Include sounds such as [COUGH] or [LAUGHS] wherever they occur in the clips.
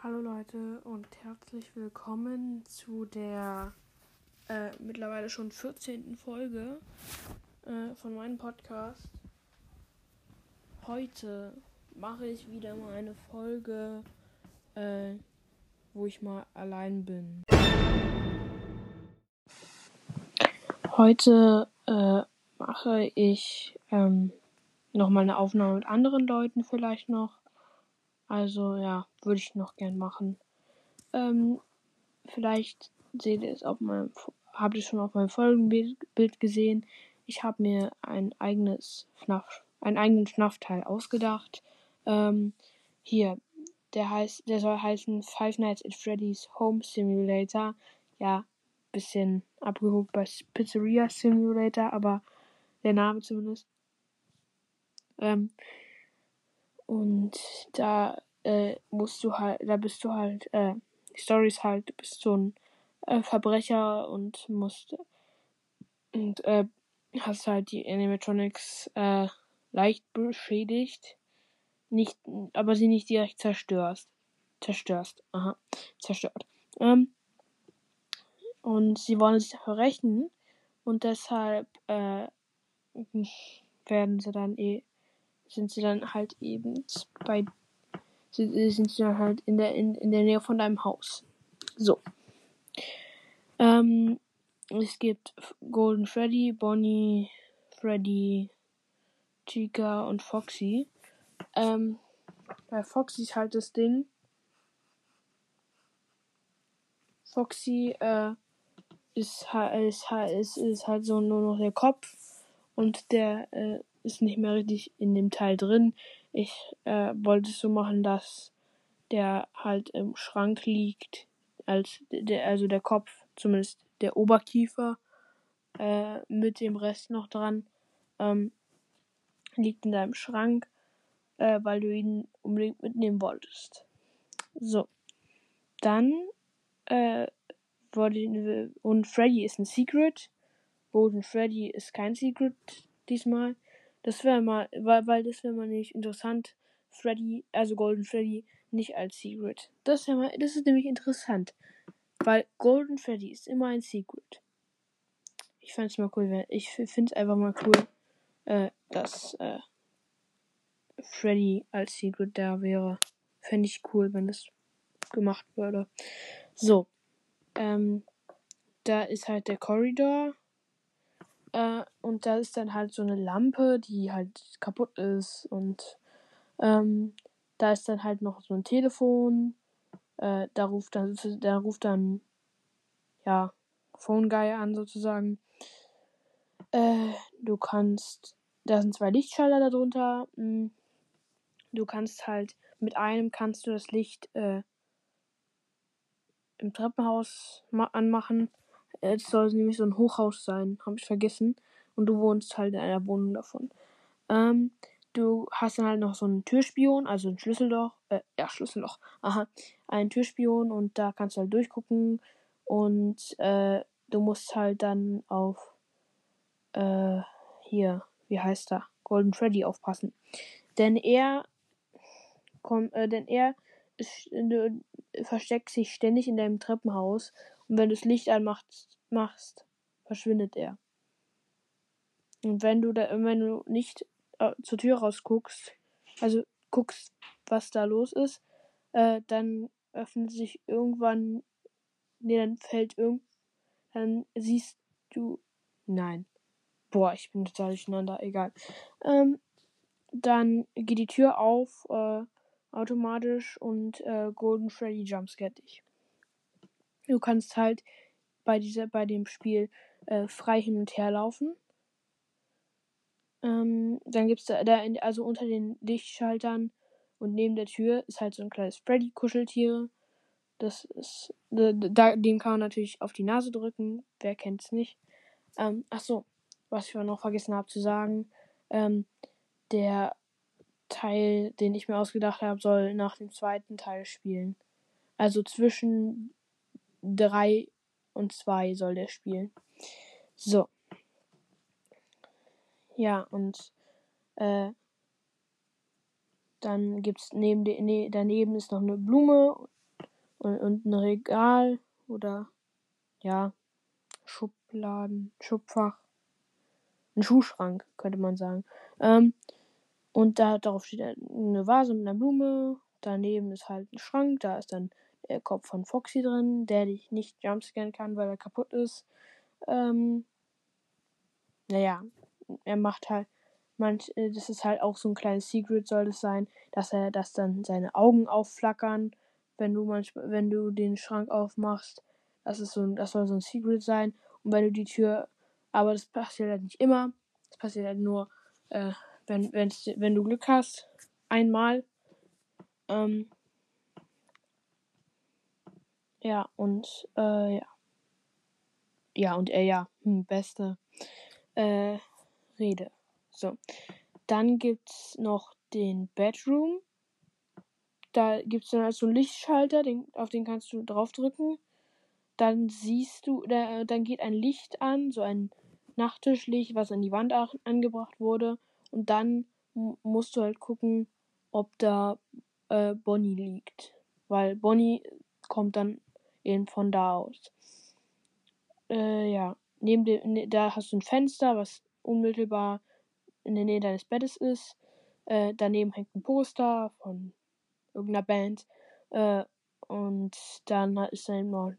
Hallo Leute und herzlich willkommen zu der äh, mittlerweile schon 14. Folge äh, von meinem Podcast. Heute mache ich wieder mal eine Folge, äh, wo ich mal allein bin. Heute äh, mache ich ähm, nochmal eine Aufnahme mit anderen Leuten vielleicht noch. Also ja, würde ich noch gern machen. Ähm, vielleicht seht ihr es auf meinem, habt ihr schon auf meinem Folgenbild gesehen. Ich habe mir ein eigenes FNAF, einen eigenen FNAF-Teil ausgedacht. Ähm, hier, der heißt, der soll heißen Five Nights at Freddy's Home Simulator. Ja, bisschen abgehoben bei Pizzeria Simulator, aber der Name zumindest. Ähm, und da äh, musst du halt, da bist du halt, äh, die Story ist halt, du bist so ein äh, Verbrecher und musst und äh, hast halt die Animatronics äh, leicht beschädigt. Nicht, aber sie nicht direkt zerstörst. Zerstörst. Aha. Zerstört. Ähm, und sie wollen sich dafür rächen. Und deshalb äh, werden sie dann eh sind sie dann halt eben bei sind, sind sie dann halt in der in, in der Nähe von deinem Haus. So. Ähm, es gibt Golden Freddy, Bonnie, Freddy, Chica und Foxy. Ähm, bei Foxy ist halt das Ding. Foxy äh, ist, ist, ist, ist halt so nur noch der Kopf und der äh, ist nicht mehr richtig in dem Teil drin. Ich äh, wollte es so machen, dass der halt im Schrank liegt, als der, also der Kopf, zumindest der Oberkiefer, äh, mit dem Rest noch dran, ähm, liegt in deinem Schrank, äh, weil du ihn unbedingt mitnehmen wolltest. So. Dann, äh, wurde, und Freddy ist ein Secret. Golden Freddy ist kein Secret diesmal. Das wäre mal, weil, weil das wäre mal nicht interessant. Freddy, also Golden Freddy, nicht als Secret. Das, wär mal, das ist nämlich interessant. Weil Golden Freddy ist immer ein Secret. Ich fände es mal cool, wenn, ich finde es einfach mal cool, äh, dass äh, Freddy als Secret da wäre. Fände ich cool, wenn das gemacht würde. So. Ähm, da ist halt der Korridor. Äh, und da ist dann halt so eine Lampe, die halt kaputt ist. Und ähm, da ist dann halt noch so ein Telefon. Äh, da ruft dann, da ruft dann, ja, Phone Guy an sozusagen. Äh, du kannst, da sind zwei Lichtschalter darunter. Hm, du kannst halt, mit einem kannst du das Licht äh, im Treppenhaus anmachen. Es soll nämlich so ein Hochhaus sein, habe ich vergessen. Und du wohnst halt in einer Wohnung davon. Ähm, du hast dann halt noch so einen Türspion, also ein Schlüsselloch, äh, ja, Schlüsselloch, [LAUGHS] aha, ein Türspion und da kannst du halt durchgucken und äh, du musst halt dann auf, äh, hier, wie heißt er, Golden Freddy aufpassen. Denn er, kommt, äh, denn er ist, äh, versteckt sich ständig in deinem Treppenhaus und wenn du das Licht anmachst, machst, verschwindet er. Und wenn du da, wenn du nicht äh, zur Tür rausguckst, also guckst, was da los ist, äh, dann öffnet sich irgendwann, nee, dann fällt irgend, dann siehst du, nein, boah, ich bin total durcheinander, egal. Ähm, dann geht die Tür auf, äh, automatisch und äh, Golden Freddy jumpscare dich. Du kannst halt bei dieser, bei dem Spiel äh, frei hin und her laufen. Ähm, dann gibt es da, da in, also unter den Lichtschaltern und neben der Tür ist halt so ein kleines Freddy-Kuscheltier. Das ist, da, dem kann man natürlich auf die Nase drücken. Wer kennt es nicht? Ähm, ach so, was ich noch vergessen habe zu sagen. Ähm, der Teil, den ich mir ausgedacht habe, soll nach dem zweiten Teil spielen. Also zwischen 3 und 2 soll der spielen. So. Ja, und äh, dann gibt's neben de, ne, daneben ist noch eine Blume und, und ein Regal oder ja, Schubladen, Schubfach. Ein Schuhschrank, könnte man sagen. Ähm, und da darauf steht eine Vase mit einer Blume. Daneben ist halt ein Schrank. Da ist dann der Kopf von Foxy drin, der dich nicht jumpscannen kann, weil er kaputt ist. Ähm, naja, er macht halt, manch, äh, das ist halt auch so ein kleines Secret soll es sein, dass er, dass dann seine Augen aufflackern, wenn du manchmal, wenn du den Schrank aufmachst. Das ist so ein, das soll so ein Secret sein. Und wenn du die Tür, aber das passiert halt nicht immer. Das passiert halt nur, äh, wenn, wenn du Glück hast. Einmal. Ähm, ja, und, äh, ja. Ja, und er, ja, hm, beste, äh, Rede. So. Dann gibt's noch den Bedroom. Da gibt's dann also einen Lichtschalter, den, auf den kannst du draufdrücken. Dann siehst du, da, dann geht ein Licht an, so ein Nachttischlicht, was an die Wand angebracht wurde. Und dann musst du halt gucken, ob da äh, Bonnie liegt. Weil Bonnie kommt dann eben von da aus. Äh, ja. Neben dem, ne, da hast du ein Fenster, was unmittelbar in der Nähe deines Bettes ist. Äh, daneben hängt ein Poster von irgendeiner Band. Äh, und dann ist da eben noch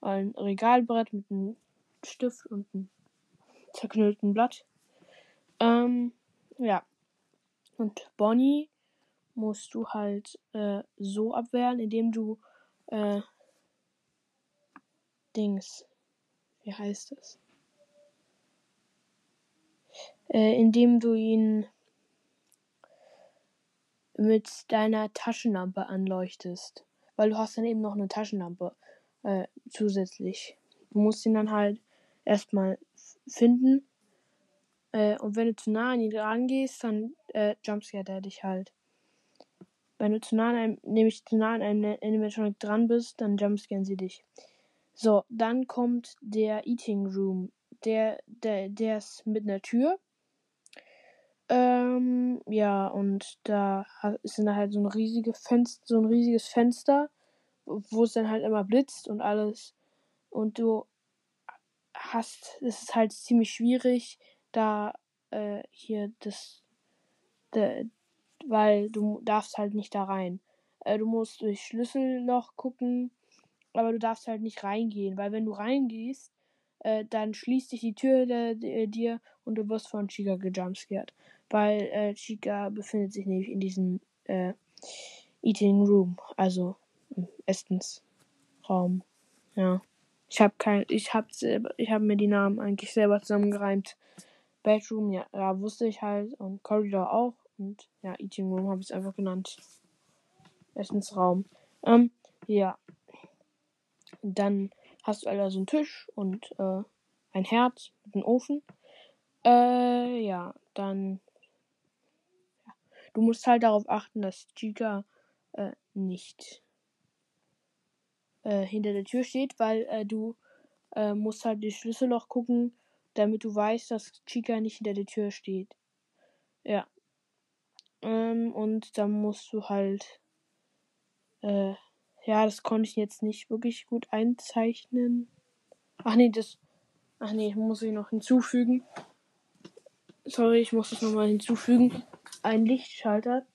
ein Regalbrett mit einem Stift und einem zerknüllten Blatt. Ähm, ja. Und Bonnie musst du halt äh, so abwehren, indem du äh, Dings. Wie heißt das? Äh, indem du ihn mit deiner Taschenlampe anleuchtest. Weil du hast dann eben noch eine Taschenlampe äh, zusätzlich. Du musst ihn dann halt erstmal finden äh, und wenn du zu nah an ihn rangehst, dann äh, jumpscare er dich halt. Wenn du zu nah an einem, nämlich zu nah an einem Animatronic dran bist, dann jumpscaren sie dich. So, dann kommt der Eating Room. Der, der, der ist mit einer Tür. Ähm, ja, und da ist dann halt so ein riesiges Fenster, so ein riesiges Fenster, wo es dann halt immer blitzt und alles. Und du hast, es ist halt ziemlich schwierig, da äh, hier das, de, weil du darfst halt nicht da rein. Äh, du musst durch Schlüsselloch gucken, aber du darfst halt nicht reingehen, weil wenn du reingehst, äh, dann schließt sich die Tür de, de, dir und du wirst von Chica gejumpscared. Weil äh, Chica befindet sich nämlich in diesem äh, Eating Room, also Essensraum. Ja. Ich habe kein, ich habe ich habe mir die Namen eigentlich selber zusammengereimt. Bedroom, ja, ja, wusste ich halt. Und Corridor auch. Und ja, Eating Room habe ich es einfach genannt. Essensraum. Ähm, ja. Dann hast du also einen Tisch und äh, ein Herz mit einem Ofen. Äh, ja, dann. Ja. Du musst halt darauf achten, dass Chica äh, nicht äh, hinter der Tür steht, weil äh, du äh, musst halt das Schlüsselloch gucken, damit du weißt, dass Chica nicht hinter der Tür steht. Ja. Ähm, und dann musst du halt. Äh, ja, das konnte ich jetzt nicht wirklich gut einzeichnen. Ach nee, das. Ach nee, muss ich noch hinzufügen. Sorry, ich muss das nochmal hinzufügen. Ein Lichtschalter.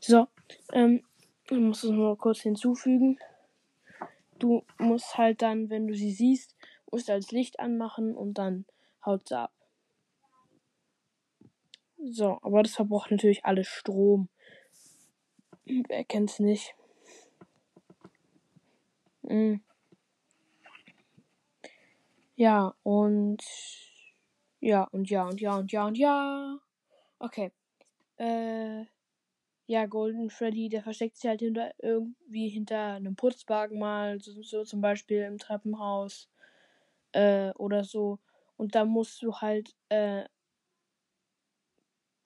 So, ähm, ich muss es mal kurz hinzufügen. Du musst halt dann, wenn du sie siehst, musst du das Licht anmachen und dann haut sie ab. So, aber das verbraucht natürlich alles Strom. Wer kennt's nicht? Mhm. Ja, und ja, und ja, und ja, und ja, und ja. Okay. Äh ja, Golden Freddy, der versteckt sich halt hinter irgendwie hinter einem Putzwagen mal, so, so zum Beispiel im Treppenhaus äh, oder so. Und da musst du halt äh,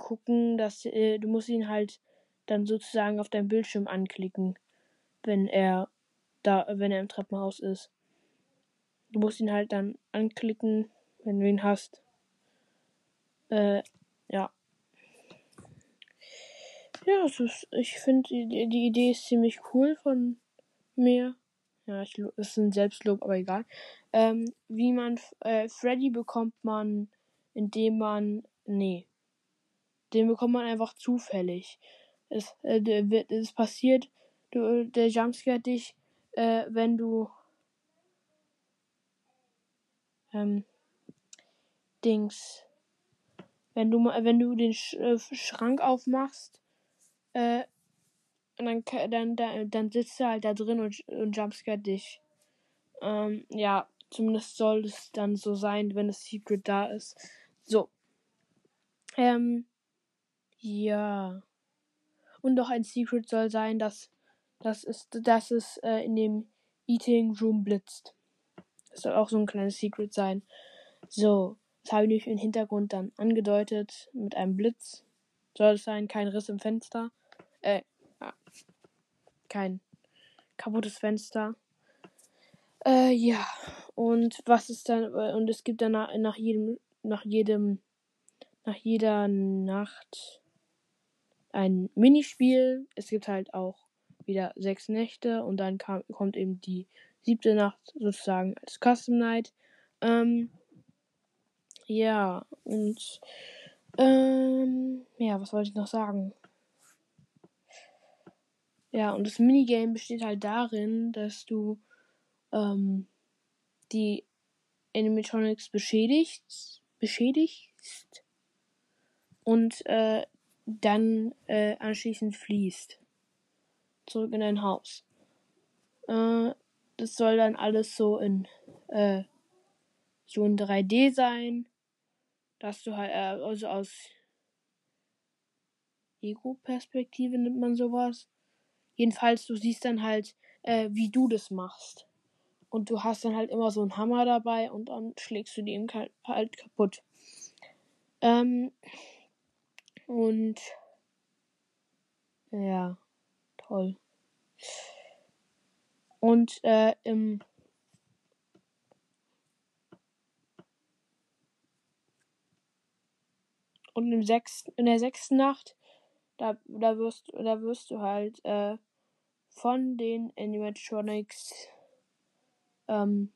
gucken, dass äh, du musst ihn halt dann sozusagen auf deinem Bildschirm anklicken, wenn er da, wenn er im Treppenhaus ist. Du musst ihn halt dann anklicken, wenn du ihn hast. Äh, ja. Ja, ist, ich finde, die, die Idee ist ziemlich cool von mir. Ja, ich, ist ein Selbstlob, aber egal. Ähm, wie man, äh, Freddy bekommt man, indem man, nee, den bekommt man einfach zufällig. Es, äh, es passiert, du, der Jumpscare dich, äh, wenn du, ähm, Dings, wenn du wenn du den Sch äh, Schrank aufmachst, äh, dann, dann, dann, dann sitzt er halt da drin und, und jumpscare dich. Ähm, ja, zumindest soll es dann so sein, wenn das Secret da ist. So. Ähm, ja. Und noch ein Secret soll sein, dass, dass es, dass es äh, in dem Eating Room blitzt. Das soll auch so ein kleines Secret sein. So. Das habe ich im Hintergrund dann angedeutet mit einem Blitz. Soll es sein, kein Riss im Fenster. Äh, kein kaputtes Fenster. Äh, ja. Und was ist dann, äh, und es gibt dann nach jedem, nach jedem, nach jeder Nacht ein Minispiel. Es gibt halt auch wieder sechs Nächte und dann kam, kommt eben die siebte Nacht sozusagen als Custom Night. Ähm, ja, und ähm, ja, was wollte ich noch sagen? Ja, und das Minigame besteht halt darin, dass du ähm, die Animatronics beschädigst, beschädigst und äh, dann äh, anschließend fließt. Zurück in dein Haus. Äh, das soll dann alles so in äh, so in 3D sein dass du halt, äh, also aus Ego-Perspektive nimmt man sowas. Jedenfalls, du siehst dann halt, äh, wie du das machst. Und du hast dann halt immer so einen Hammer dabei und dann schlägst du den halt kaputt. Ähm, und ja, toll. Und äh, im Und im sechsten, in der sechsten Nacht, da, da, wirst, da wirst du halt äh, von den Animatronics ähm,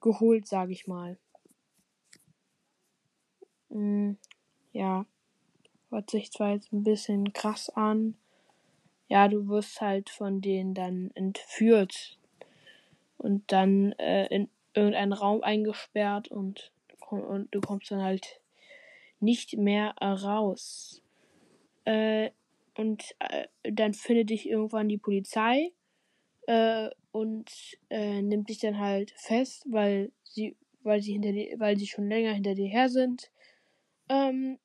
geholt, sag ich mal. Mm, ja. Hört sich zwar jetzt ein bisschen krass an. Ja, du wirst halt von denen dann entführt und dann äh, in irgendeinen Raum eingesperrt und, und du kommst dann halt nicht mehr raus. Äh, und äh, dann findet dich irgendwann die Polizei äh, und äh, nimmt dich dann halt fest, weil sie, weil sie hinter dir, weil sie schon länger hinter dir her sind. Ähm,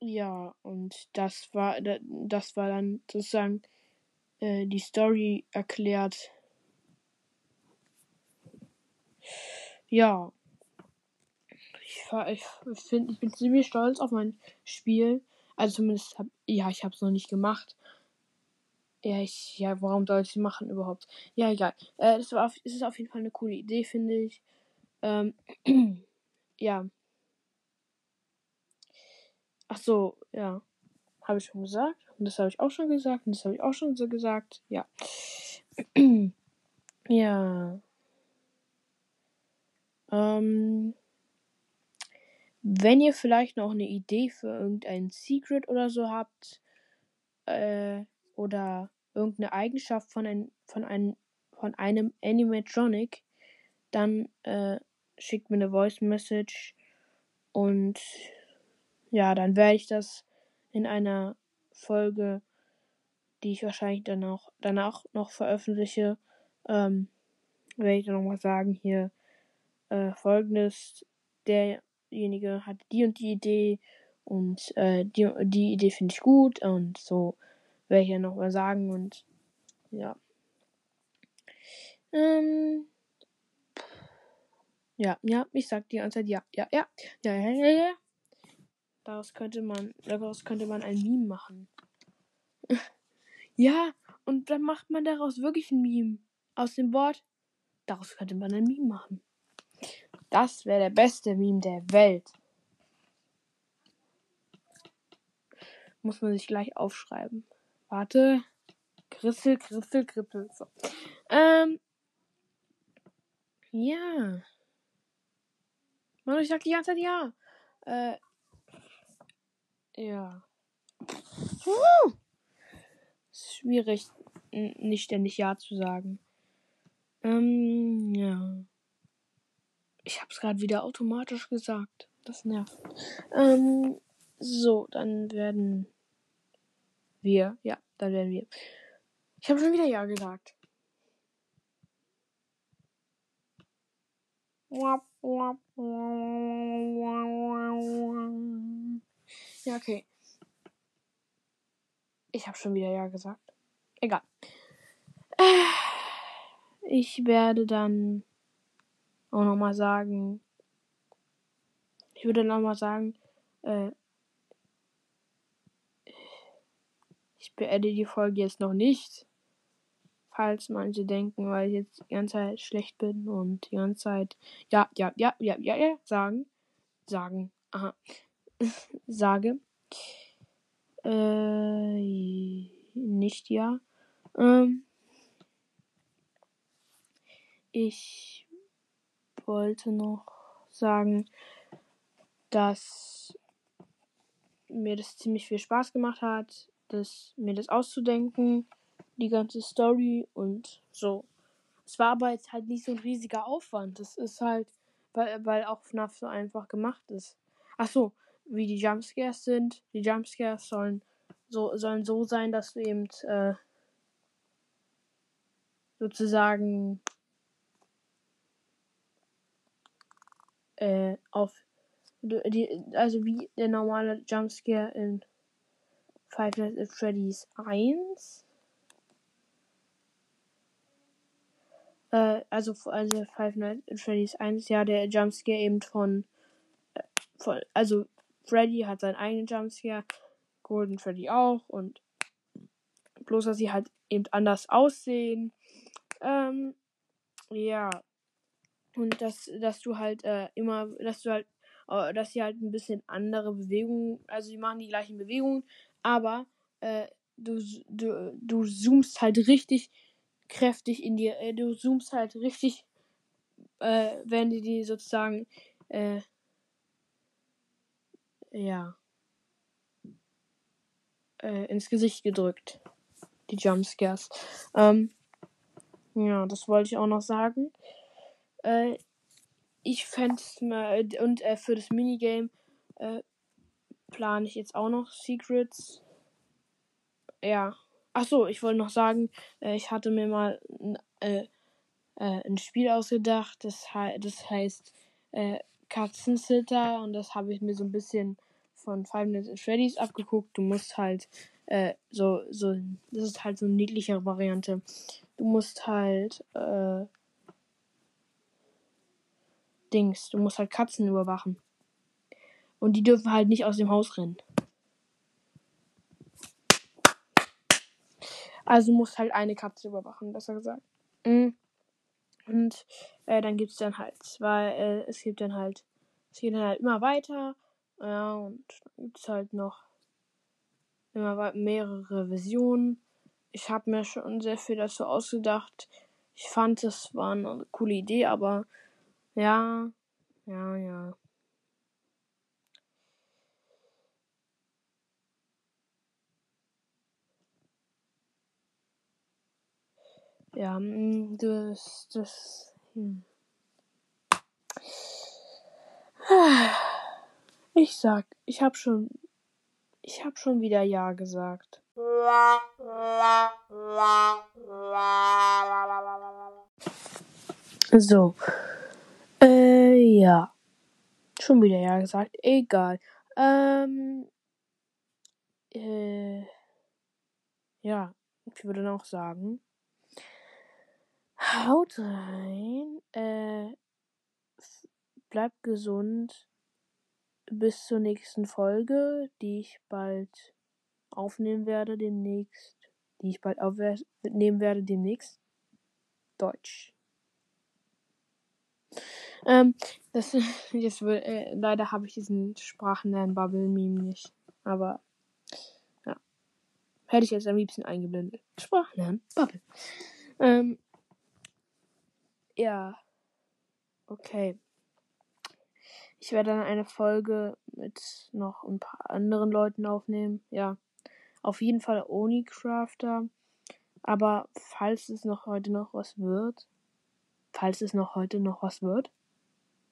ja, und das war, das war dann sozusagen äh, die Story erklärt. Ja, ich, ich finde, ich bin ziemlich stolz auf mein Spiel. Also zumindest hab, ja, ich habe es noch nicht gemacht. Ja, ich, ja, warum soll ich machen überhaupt? Ja, egal. Äh, das war auf, es ist auf jeden Fall eine coole Idee, finde ich. Ähm, [CLEARS THROAT] ja. Ach so, ja. Habe ich schon gesagt. Und das habe ich auch schon gesagt. Und das habe ich auch schon so gesagt. Ja. [CLEARS THROAT] ja. Ähm. Wenn ihr vielleicht noch eine Idee für irgendein Secret oder so habt, äh, oder irgendeine Eigenschaft von, ein, von, ein, von einem Animatronic, dann äh, schickt mir eine Voice Message und ja, dann werde ich das in einer Folge, die ich wahrscheinlich dann auch danach noch veröffentliche, ähm, werde ich dann nochmal sagen, hier äh, folgendes, der derjenige hat die und die Idee und äh, die, die Idee finde ich gut und so werde ich ja nochmal sagen und ja. Ähm, ja, ja, ich sag die ganze Zeit ja, ja, ja, ja, ja, ja, ja. Daraus könnte man, daraus könnte man ein Meme machen. [LAUGHS] ja, und dann macht man daraus wirklich ein Meme. Aus dem Wort, daraus könnte man ein Meme machen. Das wäre der beste Meme der Welt. muss man sich gleich aufschreiben. Warte. Krissel, Krissel, Krippel. So. Ähm. Ja. Mann, ich sag die ganze Zeit ja. Äh. Ja. Puh. Ist schwierig, nicht ständig ja zu sagen. Ähm, ja. Ich hab's gerade wieder automatisch gesagt. Das nervt. Ähm, so, dann werden wir. Ja, dann werden wir. Ich habe schon wieder Ja gesagt. Ja, okay. Ich habe schon wieder Ja gesagt. Egal. Ich werde dann auch nochmal sagen. Ich würde nochmal sagen, äh, ich beende die Folge jetzt noch nicht falls manche denken, weil ich jetzt die ganze Zeit schlecht bin und die ganze Zeit ja, ja, ja, ja, ja, ja, sagen, sagen, aha, [LAUGHS] sage, äh, nicht ja, ähm, ich wollte noch sagen, dass mir das ziemlich viel Spaß gemacht hat, das, mir das auszudenken die ganze Story und so. Es war aber jetzt halt nicht so ein riesiger Aufwand. Das ist halt, weil, weil auch FNAF so einfach gemacht ist. Ach so, wie die Jumpscares sind. Die Jumpscares sollen so, sollen so sein, dass du eben äh, sozusagen äh, auf die, also wie der normale Jumpscare in Five Nights at Freddy's 1 Äh, also, also Five Nights at Freddy's 1, ja, der Jumpscare eben von, äh, von, also Freddy hat seinen eigenen Jumpscare, Golden Freddy auch und bloß, dass sie halt eben anders aussehen. Ähm, ja. Und dass, dass du halt äh, immer, dass du halt, äh, dass sie halt ein bisschen andere Bewegungen, also sie machen die gleichen Bewegungen, aber äh, du, du, du zoomst halt richtig kräftig in dir. Äh, du zoomst halt richtig, äh, wenn die die sozusagen, äh, ja, äh, ins Gesicht gedrückt. Die Jumpscares. Ähm, ja, das wollte ich auch noch sagen. Äh, ich fände es mal, und äh, für das Minigame äh, plane ich jetzt auch noch Secrets. Ja. Ach so, ich wollte noch sagen, äh, ich hatte mir mal äh, äh, ein Spiel ausgedacht, das, he das heißt äh, Katzensitter und das habe ich mir so ein bisschen von Five Nights at Freddy's abgeguckt. Du musst halt äh, so, so, das ist halt so eine niedlichere Variante. Du musst halt, äh, Dings, du musst halt Katzen überwachen. Und die dürfen halt nicht aus dem Haus rennen. Also muss halt eine Katze überwachen, besser gesagt. Mhm. Und äh, dann gibt es dann halt zwei, äh, es gibt dann halt, es geht dann halt immer weiter. Ja, und dann gibt es halt noch immer mehrere Versionen. Ich habe mir schon sehr viel dazu ausgedacht. Ich fand, es war eine coole Idee, aber ja, ja, ja. Ja, mm, das, das. Hm. Ich sag, ich hab schon, ich hab schon wieder Ja gesagt. So. Äh, ja. Schon wieder Ja gesagt. Egal. Ähm. Äh. Ja. Ich würde noch sagen. Haut rein. Äh, bleibt gesund. Bis zur nächsten Folge, die ich bald aufnehmen werde demnächst. Die ich bald aufnehmen werde demnächst. Deutsch. Ähm, das [LAUGHS] jetzt äh, leider habe ich diesen Sprachenlernen-Bubble-Meme nicht. Aber Hätte ich jetzt am liebsten eingeblendet. Sprachlernen, Bubble. Ähm, ja. Okay. Ich werde dann eine Folge mit noch ein paar anderen Leuten aufnehmen. Ja. Auf jeden Fall Oni Crafter. Aber falls es noch heute noch was wird, falls es noch heute noch was wird,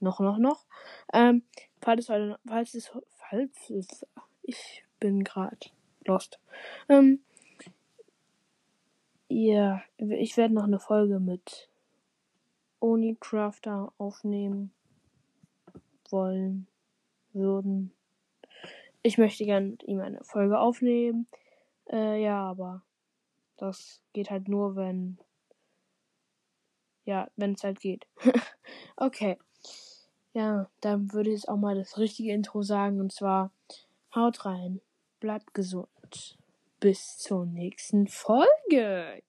noch, noch, noch, ähm, falls es heute, falls es, falls es, ich bin gerade lost. Ähm, ja, ich werde noch eine Folge mit Oni Crafter aufnehmen wollen würden. Ich möchte gerne mit ihm eine Folge aufnehmen. Äh, ja, aber das geht halt nur, wenn. Ja, wenn es halt geht. [LAUGHS] okay. Ja, dann würde ich auch mal das richtige Intro sagen. Und zwar: Haut rein, bleibt gesund. Bis zur nächsten Folge.